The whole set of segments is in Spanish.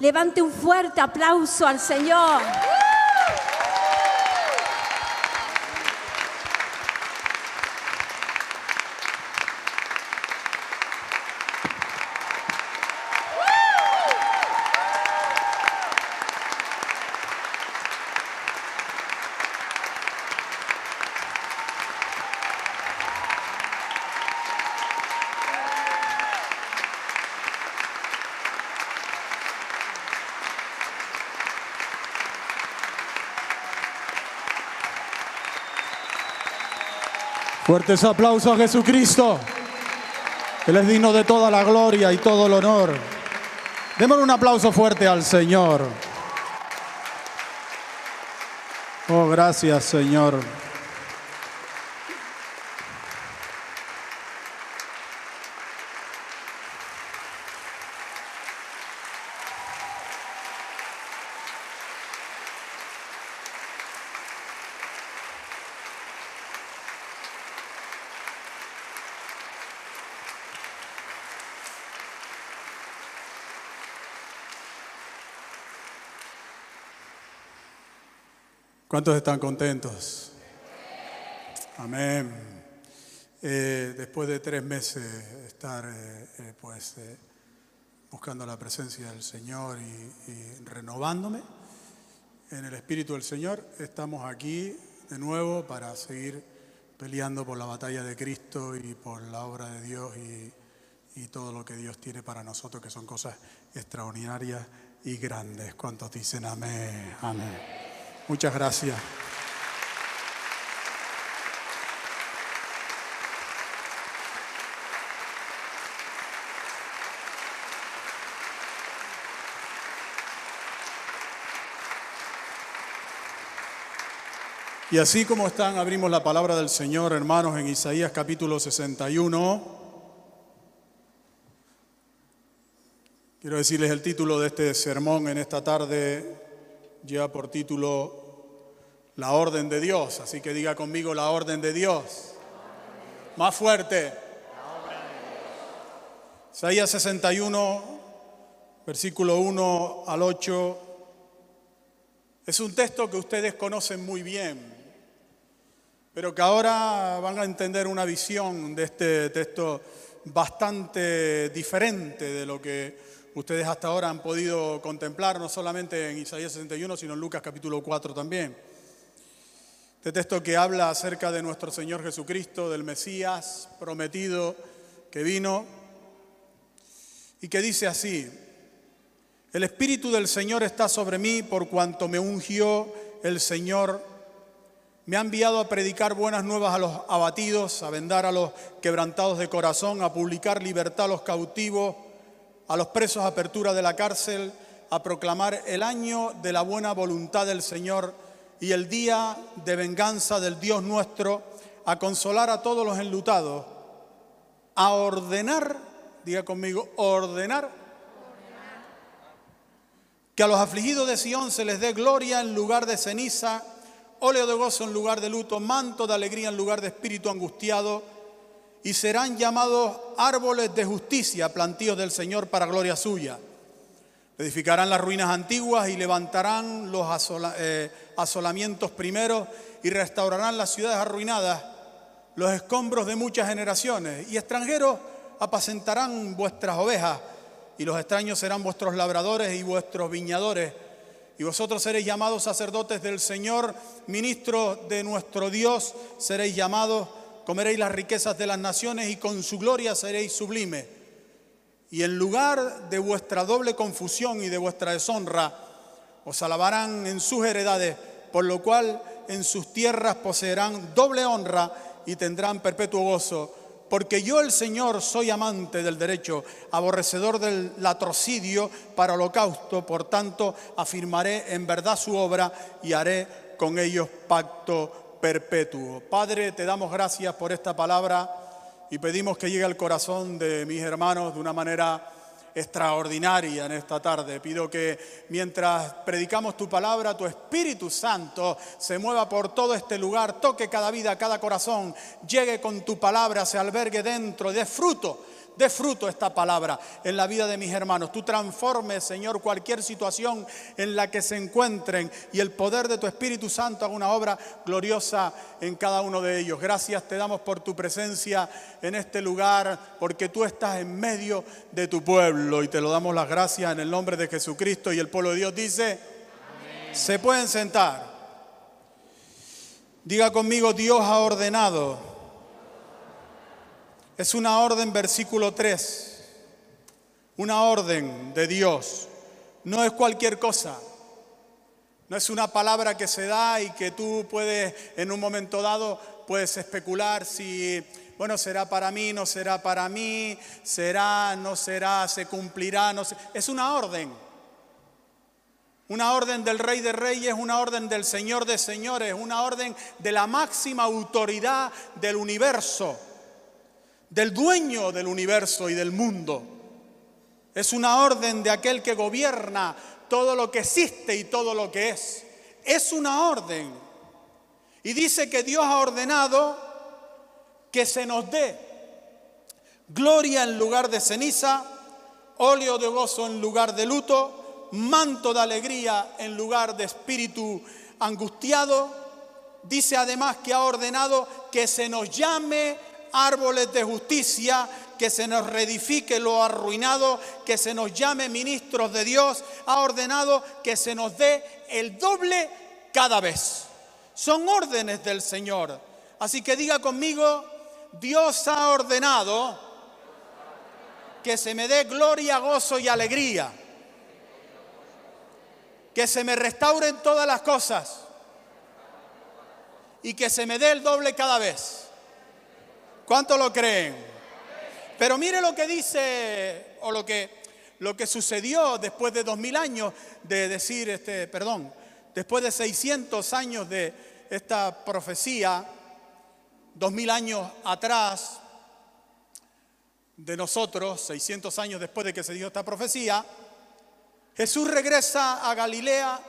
Levante un fuerte aplauso al Señor. Fuertes aplausos a Jesucristo. Él es digno de toda la gloria y todo el honor. Démosle un aplauso fuerte al Señor. Oh, gracias Señor. ¿Cuántos están contentos? Amén. Eh, después de tres meses estar eh, eh, pues buscando la presencia del Señor y, renovándome en el Espíritu del Señor, estamos aquí de nuevo para seguir peleando por la batalla de Cristo y por la obra de Dios y, y todo lo que Dios tiene para nosotros, que son cosas extraordinarias y grandes. ¿Cuántos dicen amén? Amén. Muchas gracias. Y así como están, abrimos la palabra del Señor, hermanos, en Isaías capítulo 61. Quiero decirles el título de este sermón en esta tarde, lleva por título La orden de Dios. Así que diga conmigo la orden de Dios. Más fuerte. Isaías 61, versículo 1 al 8. Es un texto que ustedes conocen muy bien pero que ahora van a entender una visión de este texto bastante diferente de lo que ustedes hasta ahora han podido contemplar, no solamente en Isaías 61, sino en Lucas capítulo 4 también. Este texto que habla acerca de nuestro Señor Jesucristo, del Mesías prometido que vino, y que dice así, el Espíritu del Señor está sobre mí por cuanto me ungió el Señor me ha enviado a predicar buenas nuevas a los abatidos, a vendar a los quebrantados de corazón, a publicar libertad a los cautivos, a los presos apertura de la cárcel, a proclamar el año de la buena voluntad del Señor y el día de venganza del Dios nuestro, a consolar a todos los enlutados, a ordenar, diga conmigo, ordenar, que a los afligidos de Sión se les dé gloria en lugar de ceniza óleo de gozo en lugar de luto, manto de alegría en lugar de espíritu angustiado, y serán llamados árboles de justicia, plantíos del Señor para gloria suya. Edificarán las ruinas antiguas y levantarán los eh, asolamientos primeros y restaurarán las ciudades arruinadas, los escombros de muchas generaciones. Y extranjeros apacentarán vuestras ovejas, y los extraños serán vuestros labradores y vuestros viñadores y vosotros seréis llamados sacerdotes del Señor, ministros de nuestro Dios, seréis llamados, comeréis las riquezas de las naciones y con su gloria seréis sublime. Y en lugar de vuestra doble confusión y de vuestra deshonra, os alabarán en sus heredades, por lo cual en sus tierras poseerán doble honra y tendrán perpetuo gozo porque yo el Señor soy amante del derecho, aborrecedor del latrocidio para holocausto, por tanto afirmaré en verdad su obra y haré con ellos pacto perpetuo. Padre, te damos gracias por esta palabra y pedimos que llegue al corazón de mis hermanos de una manera extraordinaria en esta tarde. Pido que mientras predicamos tu palabra, tu Espíritu Santo se mueva por todo este lugar, toque cada vida, cada corazón, llegue con tu palabra, se albergue dentro, dé fruto dé fruto esta palabra en la vida de mis hermanos. Tú transformes, Señor, cualquier situación en la que se encuentren y el poder de tu Espíritu Santo haga una obra gloriosa en cada uno de ellos. Gracias te damos por tu presencia en este lugar, porque tú estás en medio de tu pueblo y te lo damos las gracias en el nombre de Jesucristo y el pueblo de Dios dice, se pueden sentar. Diga conmigo, Dios ha ordenado es una orden, versículo 3, una orden de Dios. No es cualquier cosa. No es una palabra que se da y que tú puedes, en un momento dado, puedes especular si, bueno, será para mí, no será para mí, será, no será, se cumplirá, no. Es una orden. Una orden del Rey de Reyes, una orden del Señor de Señores, una orden de la máxima autoridad del universo del dueño del universo y del mundo. Es una orden de aquel que gobierna todo lo que existe y todo lo que es. Es una orden. Y dice que Dios ha ordenado que se nos dé gloria en lugar de ceniza, óleo de gozo en lugar de luto, manto de alegría en lugar de espíritu angustiado. Dice además que ha ordenado que se nos llame árboles de justicia, que se nos reedifique lo arruinado, que se nos llame ministros de Dios, ha ordenado que se nos dé el doble cada vez. Son órdenes del Señor. Así que diga conmigo, Dios ha ordenado que se me dé gloria, gozo y alegría. Que se me restauren todas las cosas. Y que se me dé el doble cada vez. ¿Cuánto lo creen? Pero mire lo que dice, o lo que, lo que sucedió después de dos mil años de decir, este, perdón, después de 600 años de esta profecía, dos mil años atrás de nosotros, 600 años después de que se dio esta profecía, Jesús regresa a Galilea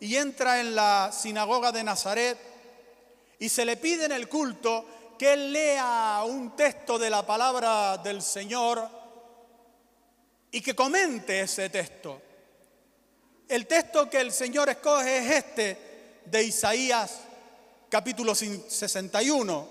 y entra en la sinagoga de Nazaret y se le pide en el culto que lea un texto de la palabra del Señor y que comente ese texto. El texto que el Señor escoge es este de Isaías capítulo 61.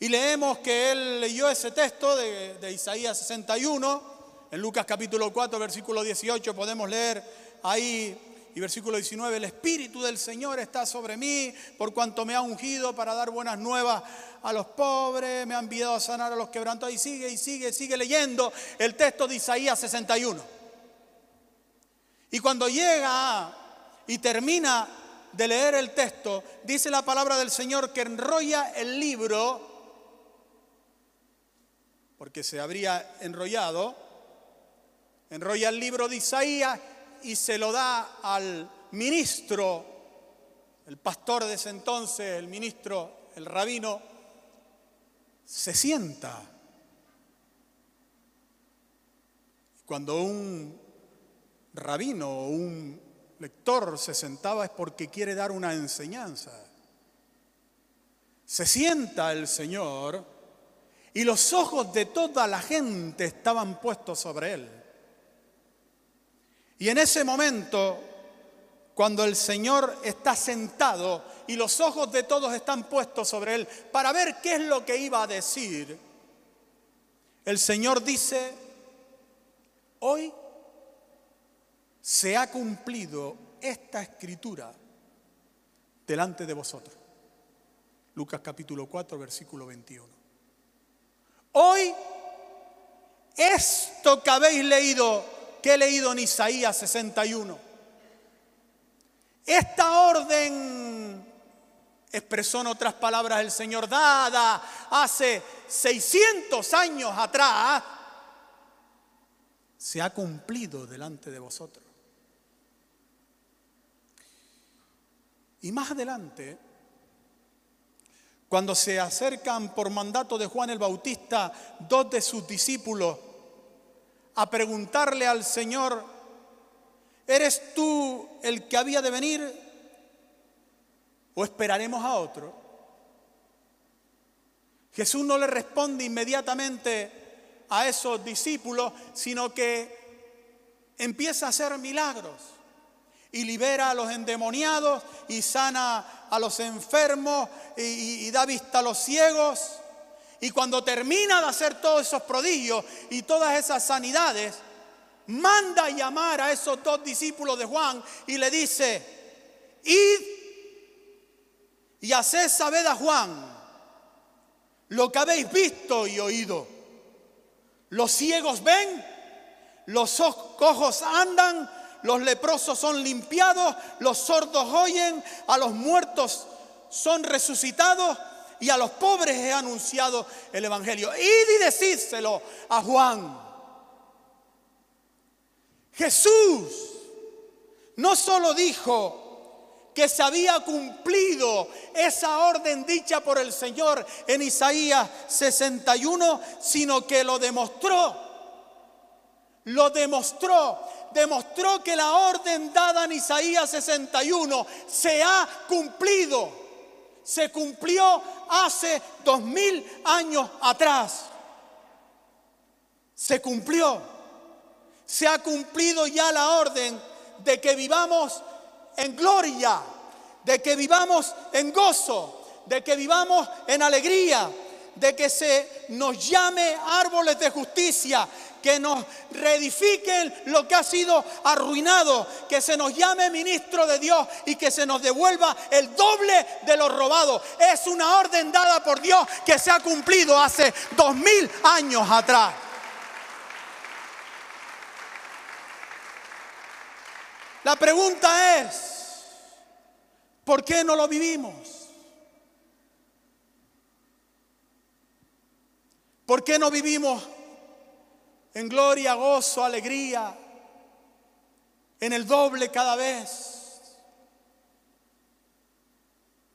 Y leemos que él leyó ese texto de, de, Isaías 61. En Lucas capítulo 4, versículo 18 podemos leer ahí y versículo 19, el Espíritu del Señor está sobre mí por cuanto me ha ungido para dar buenas nuevas a los pobres, me ha enviado a sanar a los quebrantados y sigue y sigue, sigue leyendo el texto de Isaías 61. Y cuando llega y termina de leer el texto, dice la palabra del Señor que enrolla el libro, porque se habría enrollado, enrolla el libro de Isaías y se lo da al ministro, el pastor de ese entonces, el ministro, el rabino, se sienta. Cuando un rabino o un lector se sentaba es porque quiere dar una enseñanza. Se sienta el Señor y los ojos de toda la gente estaban puestos sobre él. Y en ese momento, cuando el Señor está sentado y los ojos de todos están puestos sobre Él para ver qué es lo que iba a decir, el Señor dice, hoy se ha cumplido esta escritura delante de vosotros. Lucas capítulo 4, versículo 21. Hoy esto que habéis leído que he leído en Isaías 61. Esta orden expresó en otras palabras el Señor dada hace 600 años atrás, se ha cumplido delante de vosotros. Y más adelante, cuando se acercan por mandato de Juan el Bautista dos de sus discípulos a preguntarle al Señor, ¿eres tú el que había de venir o esperaremos a otro? Jesús no le responde inmediatamente a esos discípulos, sino que empieza a hacer milagros y libera a los endemoniados y sana a los enfermos y, da vista a los ciegos. Y cuando termina de hacer todos esos prodigios y todas esas sanidades, manda llamar a esos dos discípulos de Juan y le dice, id y haced saber a Juan lo que habéis visto y oído. Los ciegos ven, los cojos andan, los leprosos son limpiados, los sordos oyen, a los muertos son resucitados y a los pobres he anunciado el Evangelio. Id y decídselo a Juan. Jesús no solo dijo que se había cumplido esa orden dicha por el Señor en Isaías 61, sino que lo demostró. Lo demostró. Demostró que la orden dada en Isaías 61 se ha cumplido. Se cumplió hace dos mil años atrás. Se cumplió. Se ha cumplido ya la orden de que vivamos en gloria, de que vivamos en gozo, de que vivamos en alegría, de que se nos llame árboles de justicia, que nos reedifiquen lo que ha sido arruinado, que se nos llame ministro de Dios y que se nos devuelva el doble de lo robado. Es una orden dada por Dios que se ha cumplido hace dos mil años atrás. La pregunta es, ¿por qué no lo vivimos? ¿Por qué no vivimos en gloria, gozo, alegría, en el doble cada vez?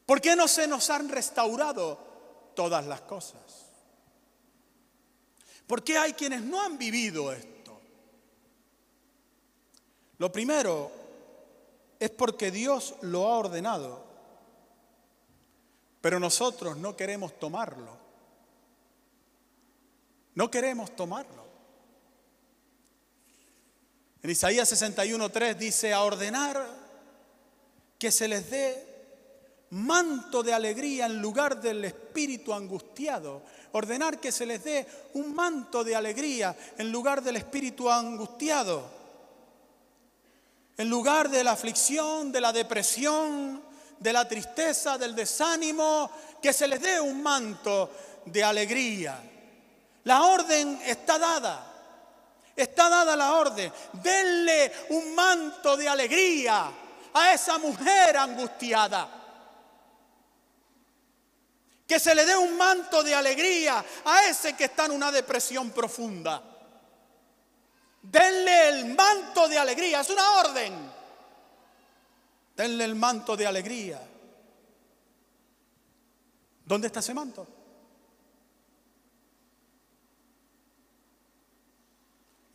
¿Por qué no se nos han restaurado todas las cosas? ¿Por qué hay quienes no han vivido esto? Lo primero es porque Dios lo ha ordenado, pero nosotros no queremos tomarlo. No queremos tomarlo. Isaías 61.3 dice, a ordenar que se les dé manto de alegría en lugar del espíritu angustiado. Ordenar que se les dé un manto de alegría en lugar del espíritu angustiado en lugar de la aflicción, de la depresión, de la tristeza, del desánimo, que se les dé un manto de alegría. La orden está dada. Está dada la orden. Denle un manto de alegría a esa mujer angustiada. Que se le dé un manto de alegría a ese que está en una depresión profunda. Denle el manto de alegría, es una orden. Denle el manto de alegría. ¿Dónde está ese manto?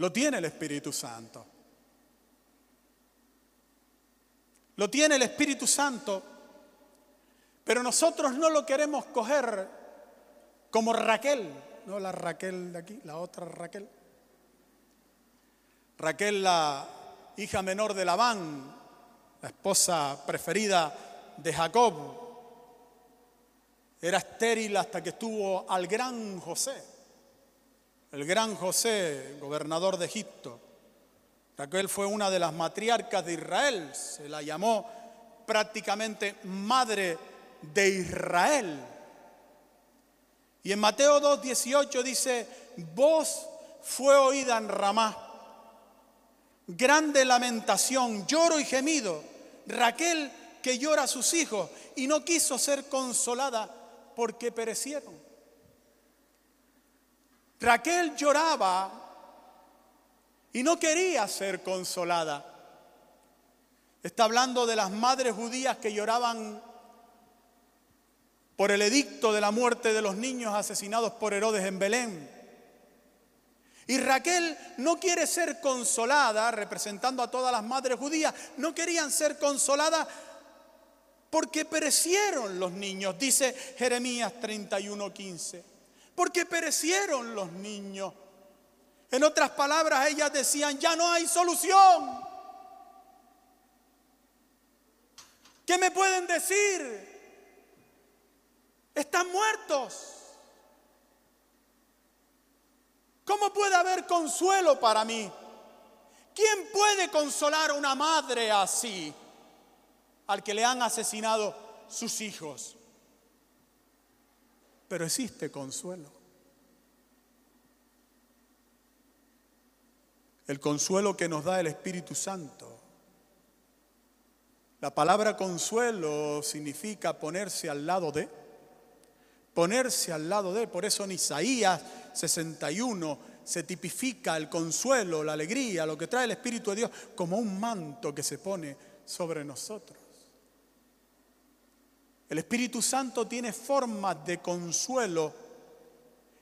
Lo tiene el Espíritu Santo. Lo tiene el Espíritu Santo, pero nosotros no lo queremos coger como Raquel, no la Raquel de aquí, la otra Raquel. Raquel, la hija menor de Labán, la esposa preferida de Jacob, era estéril hasta que estuvo al gran José, el gran José, gobernador de Egipto. Raquel fue una de las matriarcas de Israel, se la llamó prácticamente madre de Israel. Y en Mateo 2.18 dice, voz fue oída en Ramá grande lamentación, lloro y gemido. Raquel que llora a sus hijos y no quiso ser consolada porque perecieron. Raquel lloraba y no quería ser consolada. Está hablando de las madres judías que lloraban por el edicto de la muerte de los niños asesinados por Herodes en Belén. Y Raquel no quiere ser consolada, representando a todas las madres judías, no querían ser consoladas porque perecieron los niños, dice Jeremías 31:15. Porque perecieron los niños. En otras palabras, ellas decían, ya no hay solución. ¿Qué me pueden decir? Están muertos. ¿Cómo puede haber consuelo para mí? ¿Quién puede consolar a una madre así al que le han asesinado sus hijos? Pero existe consuelo. El consuelo que nos da el Espíritu Santo. La palabra consuelo significa ponerse al lado de, ponerse al lado de. Por eso en Isaías 61 se tipifica el consuelo, la alegría, lo que trae el Espíritu de Dios como un manto que se pone sobre nosotros. El Espíritu Santo tiene formas de consuelo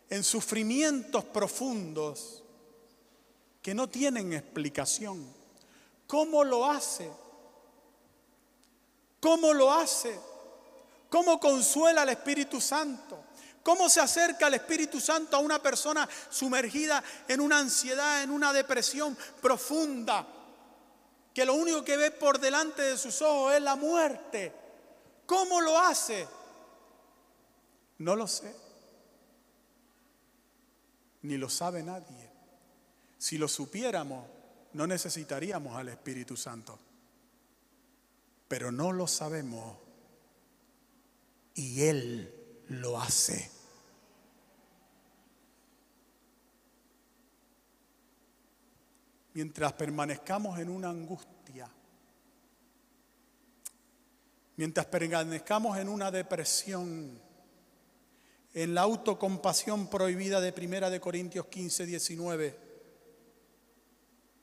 en sufrimientos profundos que no tienen explicación. ¿Cómo lo hace? ¿Cómo lo hace? ¿Cómo consuela el Espíritu Santo? ¿Cómo se acerca el Espíritu Santo a una persona sumergida en una ansiedad, en una depresión profunda? Que lo único que ve por delante de sus ojos es la muerte. ¿Cómo lo hace? No lo sé. Ni lo sabe nadie. Si lo supiéramos, no necesitaríamos al Espíritu Santo. Pero no lo sabemos. Y Él lo hace. Mientras permanezcamos en una angustia, mientras permanezcamos en una depresión, en la autocompasión prohibida de Primera de Corintios 15, 19,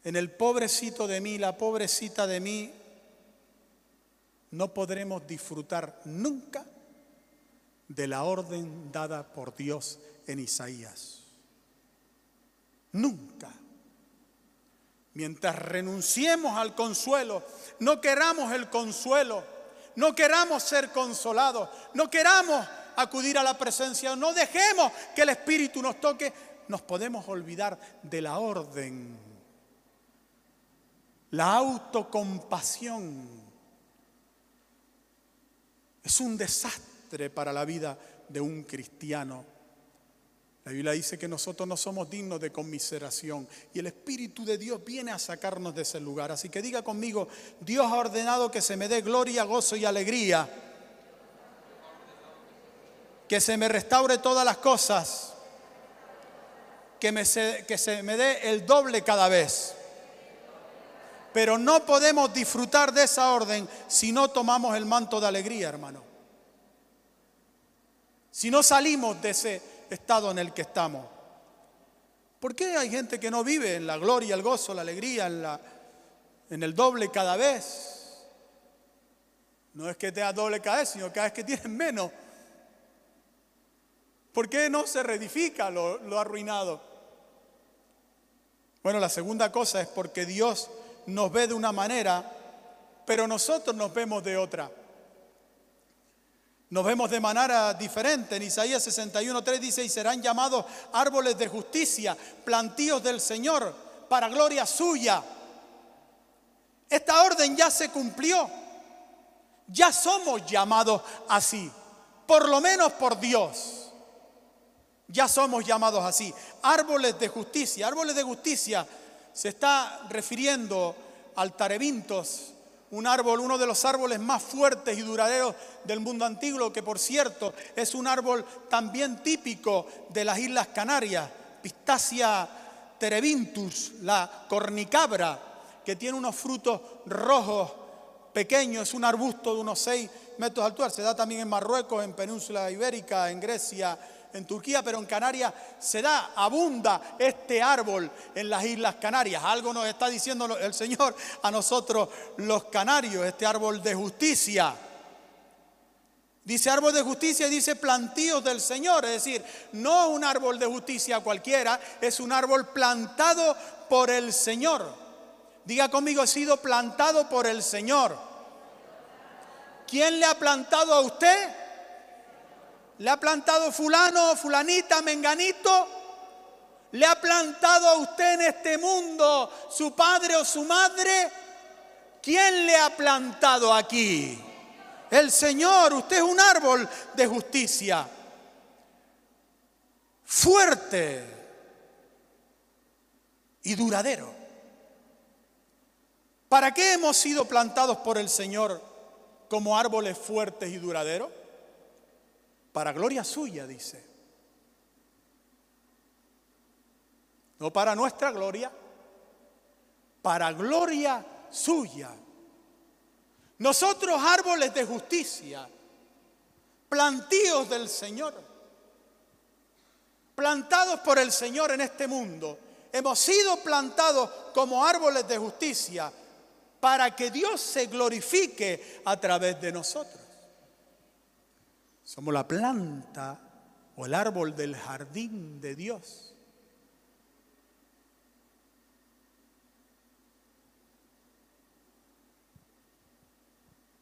en el pobrecito de mí, la pobrecita de mí, no podremos disfrutar nunca de la orden dada por Dios en Isaías. Nunca. Mientras renunciemos al consuelo, no queramos el consuelo, no queramos ser consolados, no queramos acudir a la presencia, no dejemos que el Espíritu nos toque, nos podemos olvidar de la orden, la autocompasión. Es un desastre para la vida de un cristiano. La Biblia dice que nosotros no somos dignos de conmiseración y el Espíritu de Dios viene a sacarnos de ese lugar. Así que diga conmigo, Dios ha ordenado que se me dé gloria, gozo y alegría, que se me restaure todas las cosas, que, me que se me dé el doble cada vez. Pero no podemos disfrutar de esa orden si no tomamos el manto de alegría, hermano si no salimos de ese estado en el que estamos? ¿Por qué hay gente que no vive en la gloria, el gozo, la alegría, en, la, en el doble cada vez? No es que te doble cada vez, sino cada vez que tienes menos. ¿Por qué no se reedifica lo, lo arruinado? Bueno, la segunda cosa es porque Dios nos ve de una manera, pero nosotros nos vemos de otra. Nos vemos de manera diferente. En Isaías 61.3 dice, y serán llamados árboles de justicia, plantíos del Señor, para gloria suya. Esta orden ya se cumplió. Ya somos llamados así, por lo menos por Dios. Ya somos llamados así. Árboles de justicia. Árboles de justicia se está refiriendo al tarebintos un árbol, uno de los árboles más fuertes y duraderos del mundo antiguo, que por cierto es un árbol también típico de las Islas Canarias, Pistacia terebintus, la cornicabra, que tiene unos frutos rojos pequeños, es un arbusto de unos 6 metros de altura, se da también en Marruecos, en Península Ibérica, en Grecia, en Turquía, pero en Canarias se da, abunda este árbol en las Islas Canarias. Algo nos está diciendo el Señor a nosotros los canarios, este árbol de justicia. Dice árbol de justicia y dice plantíos del Señor, es decir, no un árbol de justicia cualquiera, es un árbol plantado por el Señor. Diga conmigo, he sido plantado por el Señor. ¿Quién le ha plantado a usted? Le ha plantado fulano, fulanita, menganito, le ha plantado a usted en este mundo su padre o su madre. ¿Quién le ha plantado aquí? El Señor, usted es un árbol de justicia. Fuerte y duradero. ¿Para qué hemos sido plantados por el Señor como árboles fuertes y duraderos? Para gloria suya, dice. No para nuestra gloria, para gloria suya. Nosotros árboles de justicia, plantíos del Señor, plantados por el Señor en este mundo, hemos sido plantados como árboles de justicia para que Dios se glorifique a través de nosotros. Somos la planta o el árbol del jardín de Dios.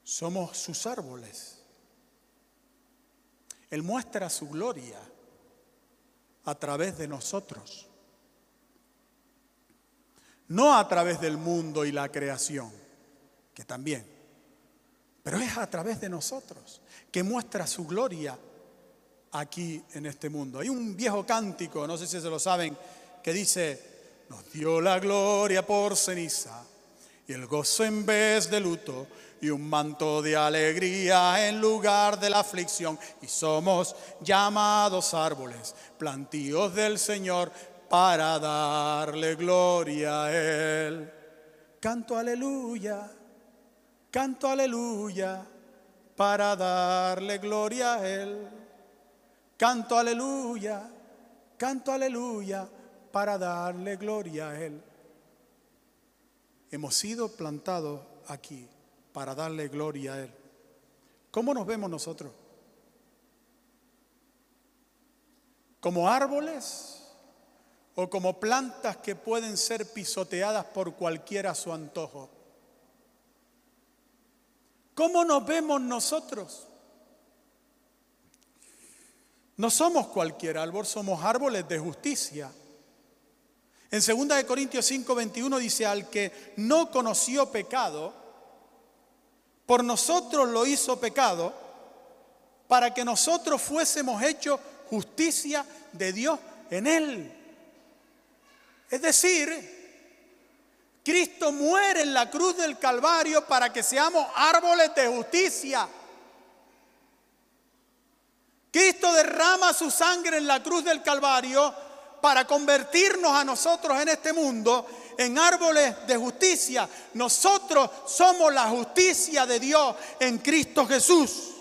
Somos sus árboles. Él muestra su gloria a través de nosotros. No a través del mundo y la creación, que también, pero es a través de nosotros que muestra su gloria aquí en este mundo. Hay un viejo cántico, no sé si se lo saben, que dice, nos dio la gloria por ceniza y el gozo en vez de luto y un manto de alegría en lugar de la aflicción. Y somos llamados árboles, plantíos del Señor, para darle gloria a Él. Canto aleluya, canto aleluya, para darle gloria a Él. Canto aleluya, canto aleluya, para darle gloria a Él. Hemos sido plantados aquí para darle gloria a Él. ¿Cómo nos vemos nosotros? ¿Como árboles o como plantas que pueden ser pisoteadas por cualquiera a su antojo? ¿Cómo nos vemos nosotros? No somos cualquier árbol, somos árboles de justicia. En 2 Corintios 5, 21 dice, al que no conoció pecado, por nosotros lo hizo pecado, para que nosotros fuésemos hechos justicia de Dios en él. Es decir, Cristo muere en la cruz del Calvario para que seamos árboles de justicia. Cristo derrama su sangre en la cruz del Calvario para convertirnos a nosotros en este mundo en árboles de justicia. Nosotros somos la justicia de Dios en Cristo Jesús.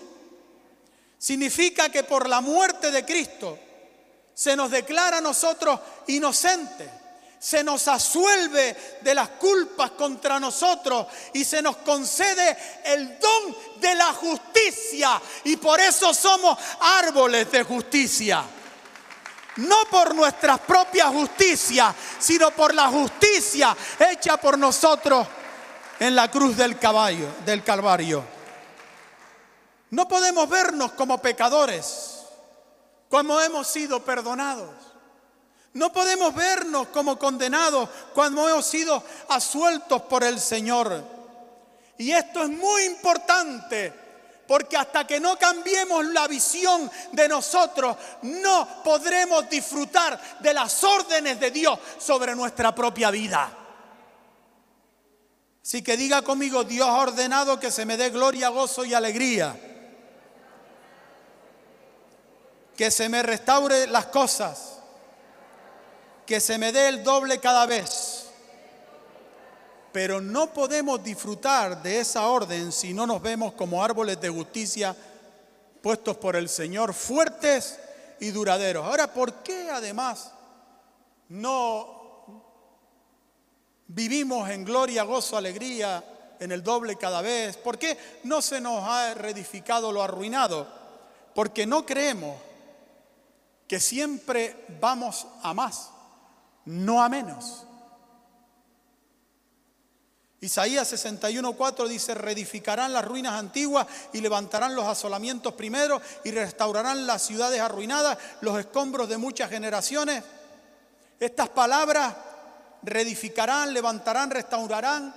Significa que por la muerte de Cristo se nos declara a nosotros inocentes. Se nos asuelve de las culpas contra nosotros y se nos concede el don de la justicia. Y por eso somos árboles de justicia no por nuestra propia justicia, sino por la justicia hecha por nosotros en la cruz del caballo, del Calvario. No podemos vernos como pecadores, como hemos sido perdonados. No podemos vernos como condenados cuando hemos sido asueltos por el Señor. Y esto es muy importante porque hasta que no cambiemos la visión de nosotros, no podremos disfrutar de las órdenes de Dios sobre nuestra propia vida. Así que diga conmigo, Dios ha ordenado que se me dé gloria, gozo y alegría. Que se me restaure las cosas. Que se me dé el doble cada vez pero no podemos disfrutar de esa orden si no nos vemos como árboles de justicia puestos por el Señor, fuertes y duraderos. Ahora, ¿por qué además no vivimos en gloria, gozo, alegría, en el doble cada vez? ¿Por qué no se nos ha reedificado lo arruinado? Porque no creemos que siempre vamos a más, no a menos. Isaías 61:4 dice, reedificarán las ruinas antiguas y levantarán los asolamientos primeros y restaurarán las ciudades arruinadas, los escombros de muchas generaciones. Estas palabras, reedificarán, levantarán, restaurarán,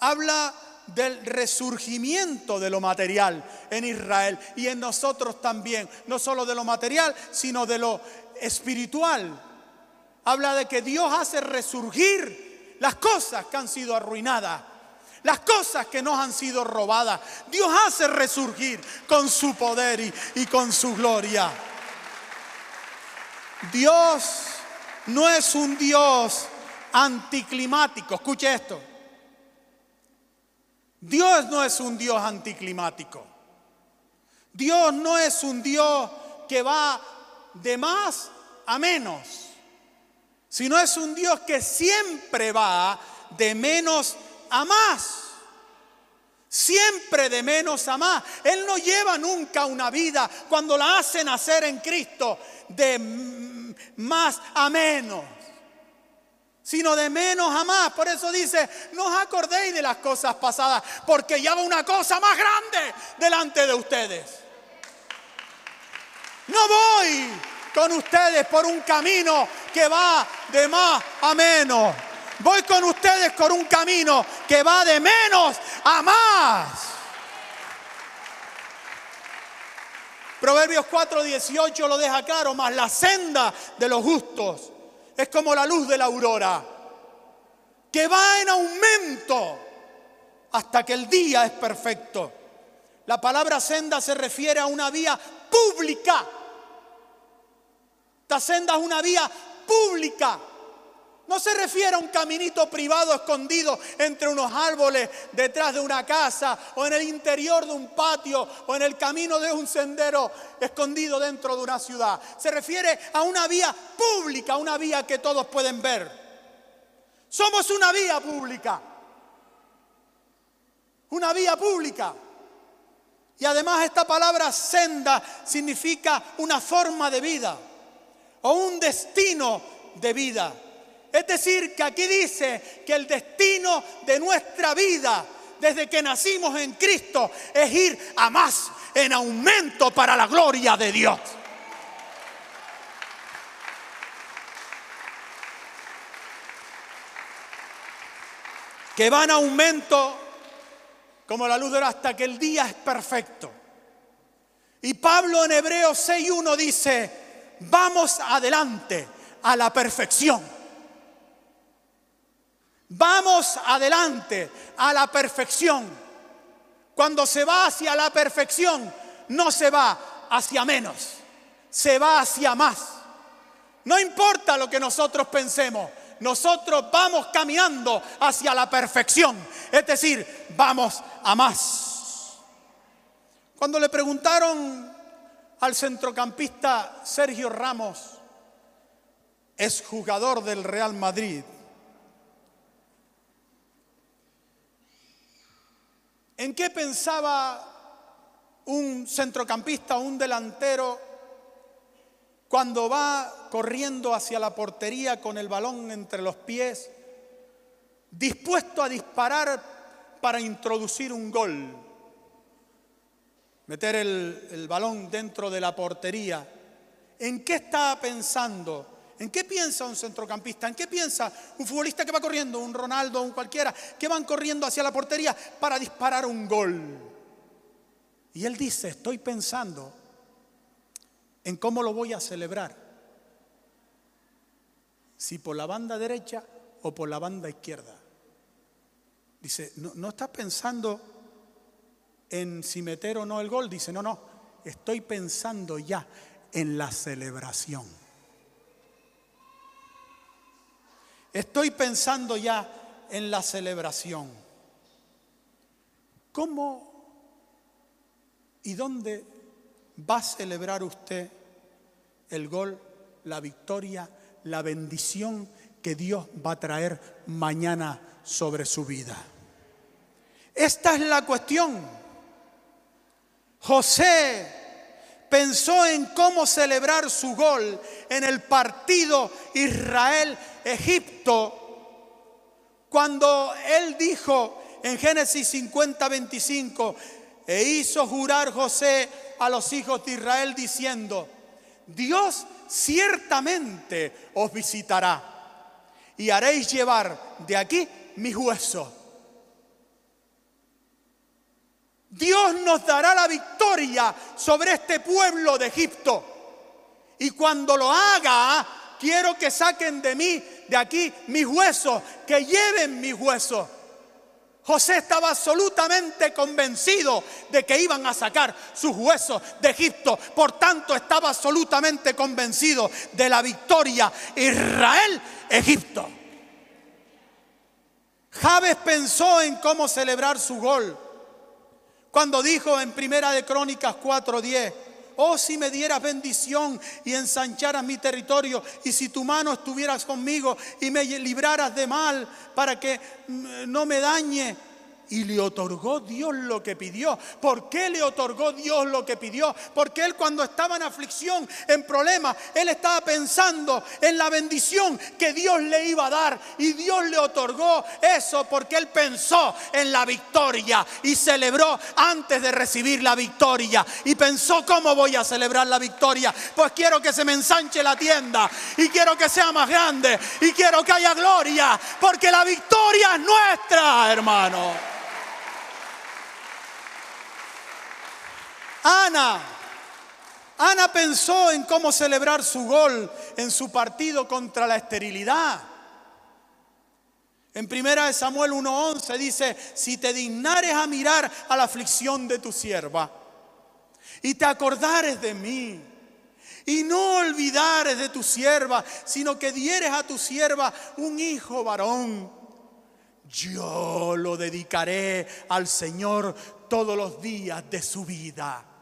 habla del resurgimiento de lo material en Israel y en nosotros también, no solo de lo material, sino de lo espiritual. Habla de que Dios hace resurgir las cosas que han sido arruinadas, las cosas que nos han sido robadas. Dios hace resurgir con su poder y, y con su gloria. Dios no es un Dios anticlimático. Escuche esto. Dios no es un Dios anticlimático. Dios no es un Dios que va de más a menos, sino es un Dios que siempre va de menos a más. Siempre de menos a más. Él no lleva nunca una vida cuando la hace nacer en Cristo de más a menos sino de menos a más. Por eso dice, no os acordéis de las cosas pasadas, porque ya va una cosa más grande delante de ustedes. No voy con ustedes por un camino que va de más a menos. Voy con ustedes por un camino que va de menos a más. Proverbios 4:18 lo deja claro, más la senda de los justos es como la luz de la aurora, que va en aumento hasta que el día es perfecto. La palabra senda se refiere a una vía pública. Esta senda es una vía pública. No se refiere a un caminito privado escondido entre unos árboles detrás de una casa o en el interior de un patio o en el camino de un sendero escondido dentro de una ciudad. Se refiere a una vía pública, una vía que todos pueden ver. Somos una vía pública. Una vía pública. Y además esta palabra senda significa una forma de vida o un destino de vida. Es decir, que aquí dice que el destino de nuestra vida desde que nacimos en Cristo es ir a más en aumento para la gloria de Dios. Que va en aumento como la luz de hasta que el día es perfecto. Y Pablo en Hebreos 6.1 dice, vamos adelante a la perfección Vamos adelante a la perfección. Cuando se va hacia la perfección, no se va hacia menos, se va hacia más. No importa lo que nosotros pensemos, nosotros vamos caminando hacia la perfección, es decir, vamos a más. Cuando le preguntaron al centrocampista Sergio Ramos, es jugador del Real Madrid, ¿En qué pensaba un centrocampista, un delantero, cuando va corriendo hacia la portería con el balón entre los pies, dispuesto a disparar para introducir un gol? Meter el, balón dentro de la portería. ¿En qué estaba pensando? ¿En qué piensa un centrocampista? ¿En qué piensa un futbolista que va corriendo, un Ronaldo, un cualquiera, que van corriendo hacia la portería para disparar un gol? Y él dice, estoy pensando en cómo lo voy a celebrar. Si por la banda derecha o por la banda izquierda. Dice, no, no estás pensando en si meter o no el gol. Dice, no, no, estoy pensando ya en la celebración. Estoy pensando ya en la celebración. ¿Cómo y dónde va a celebrar usted el gol, la victoria, la bendición que Dios va a traer mañana sobre su vida? Esta es la cuestión. José pensó en cómo celebrar su gol en el partido Israel-Egipto, cuando él dijo, en Génesis 50, 25, e hizo jurar José a los hijos de Israel diciendo, Dios ciertamente os visitará y haréis llevar de aquí mis huesos. Dios nos dará la victoria sobre este pueblo de Egipto. Y cuando lo haga, quiero que saquen de mí, de aquí, mis huesos, que lleven mis huesos. José estaba absolutamente convencido de que iban a sacar sus huesos de Egipto. Por tanto, estaba absolutamente convencido de la victoria Israel-Egipto. Javes pensó en cómo celebrar su gol. Cuando dijo en Primera de Crónicas 4:10, oh si me dieras bendición y ensancharas mi territorio, y si tu mano estuvieras conmigo y me libraras de mal para que mm, no me dañe y le otorgó Dios lo que pidió. ¿Por qué le otorgó Dios lo que pidió? Porque él cuando estaba en aflicción, en problemas, él estaba pensando en la bendición que Dios le iba a dar. Y Dios le otorgó eso porque él pensó en la victoria y celebró antes de recibir la victoria. Y pensó, ¿cómo voy a celebrar la victoria? Pues quiero que se me ensanche la tienda y quiero que sea más grande y quiero que haya gloria porque la victoria es nuestra, hermano. Ana. Ana pensó en cómo celebrar su gol en su partido contra la esterilidad. En primera de Samuel 1:11 dice, "Si te dignares a mirar a la aflicción de tu sierva y te acordares de mí, y no olvidares de tu sierva, sino que dieres a tu sierva un hijo varón, yo lo dedicaré al Señor todos los días de su vida."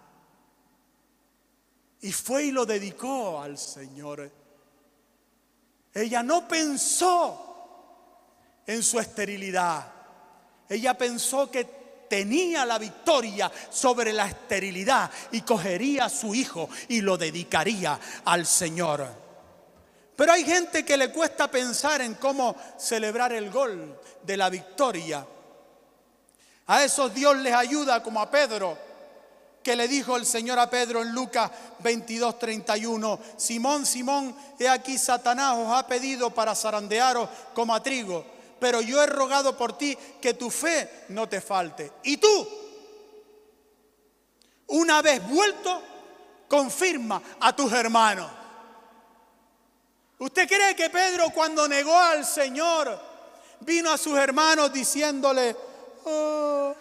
Y fue y lo dedicó al Señor. Ella no pensó en su esterilidad. Ella pensó que tenía la victoria sobre la esterilidad y cogería a su hijo y lo dedicaría al Señor. Pero hay gente que le cuesta pensar en cómo celebrar el gol de la victoria. A esos Dios les ayuda como a Pedro que le dijo el Señor a Pedro en Lucas 22, 31, Simón, Simón, he aquí Satanás os ha pedido para zarandearos como a trigo, pero yo he rogado por ti que tu fe no te falte. Y tú, una vez vuelto, confirma a tus hermanos. ¿Usted cree que Pedro cuando negó al Señor vino a sus hermanos diciéndole, oh,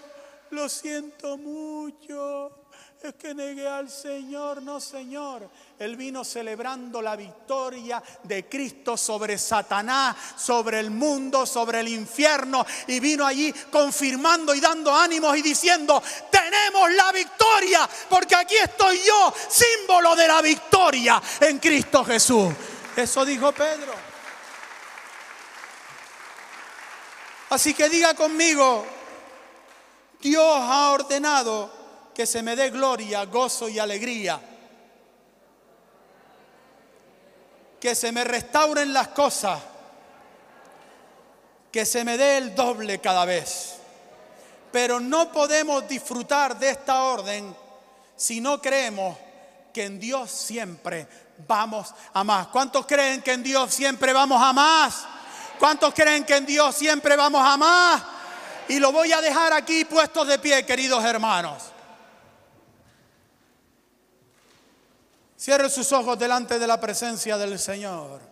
lo siento mucho? Es que negué al Señor, no Señor. Él vino celebrando la victoria de Cristo sobre Satanás, sobre el mundo, sobre el infierno. Y vino allí confirmando y dando ánimos y diciendo, tenemos la victoria, porque aquí estoy yo, símbolo de la victoria en Cristo Jesús. Eso dijo Pedro. Así que diga conmigo, Dios ha ordenado que se me dé gloria, gozo y alegría. Que se me restauren las cosas. Que se me dé el doble cada vez. Pero no podemos disfrutar de esta orden si no creemos que en Dios siempre vamos a más. ¿Cuántos creen que en Dios siempre vamos a más? ¿Cuántos creen que en Dios siempre vamos a más? Y lo voy a dejar aquí puestos de pie, queridos hermanos. Cierre sus ojos delante de la presencia del Señor.